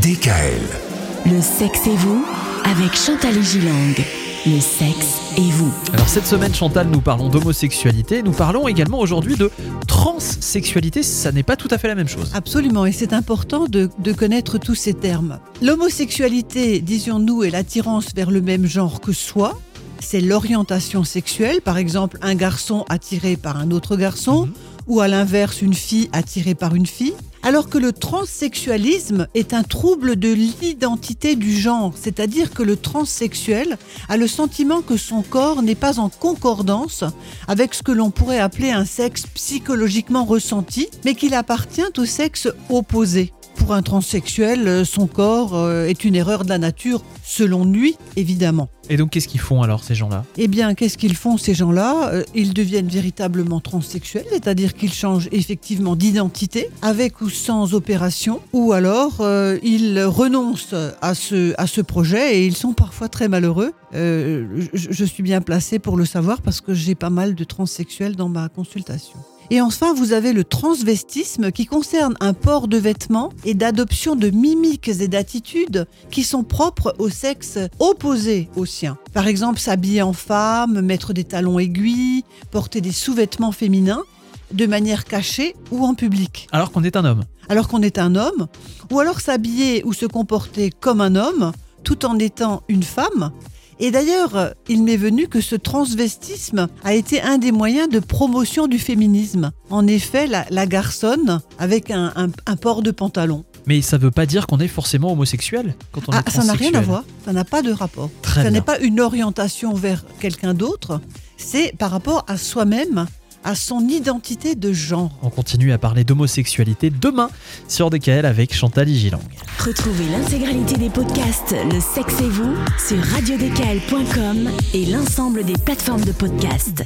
DKL. Le sexe et vous avec Chantal Gilang. Le sexe et vous. Alors cette semaine Chantal nous parlons d'homosexualité, nous parlons également aujourd'hui de transsexualité, ça n'est pas tout à fait la même chose. Absolument, et c'est important de, de connaître tous ces termes. L'homosexualité, disions-nous, est l'attirance vers le même genre que soi. C'est l'orientation sexuelle, par exemple un garçon attiré par un autre garçon, Mhm. ou à l'inverse une fille attirée par une fille. Alors que le transsexualisme est un trouble de l'identité du genre, c'est-à-dire que le transsexuel a le sentiment que son corps n'est pas en concordance avec ce que l'on pourrait appeler un sexe psychologiquement ressenti, mais qu'il appartient au sexe opposé. Pour un transsexuel, euh, son corps euh, est une erreur de la nature, selon lui, évidemment. Et donc qu'est-ce qu'ils font alors ces gens-là? Eh bien, qu'est-ce qu'ils font ces gens-là? Euh, Ils deviennent véritablement transsexuels, c'est-à-dire qu'ils changent effectivement d'identité, avec ou sans opération, ou alors euh, ils renoncent à ce, à ce projet et ils sont parfois très malheureux. Euh, je, je suis bien placée pour le savoir parce que j'ai pas mal de transsexuels dans ma consultation. Et enfin, vous avez le transvestisme qui concerne un port de vêtements et d'adoption de mimiques et d'attitudes qui sont propres au sexe opposé au sien. Par exemple, s'habiller en femme, mettre des talons aiguilles, porter des sous-vêtements féminins de manière cachée ou en public, Alors qu'on est un homme. alors qu'on est un homme, ou alors s'habiller ou se comporter comme un homme tout en étant une femme. Et d'ailleurs, il m'est venu que ce transvestisme a été un des moyens de promotion du féminisme. En effet, la, la garçonne avec un, un- un port de pantalon. Mais ça veut pas dire qu'on est forcément homosexuel quand on Ah, est ça n'a rien à voir, ça n'a pas de rapport. Très ça n'est pas une orientation vers quelqu'un d'autre, c'est par rapport à soi-même, à son identité de genre. On continue à parler d'homosexualité demain sur DKL avec Chantal Gilang. Retrouvez l'intégralité des podcasts Le sexe et vous sur radiodkl.com et l'ensemble des plateformes de podcasts.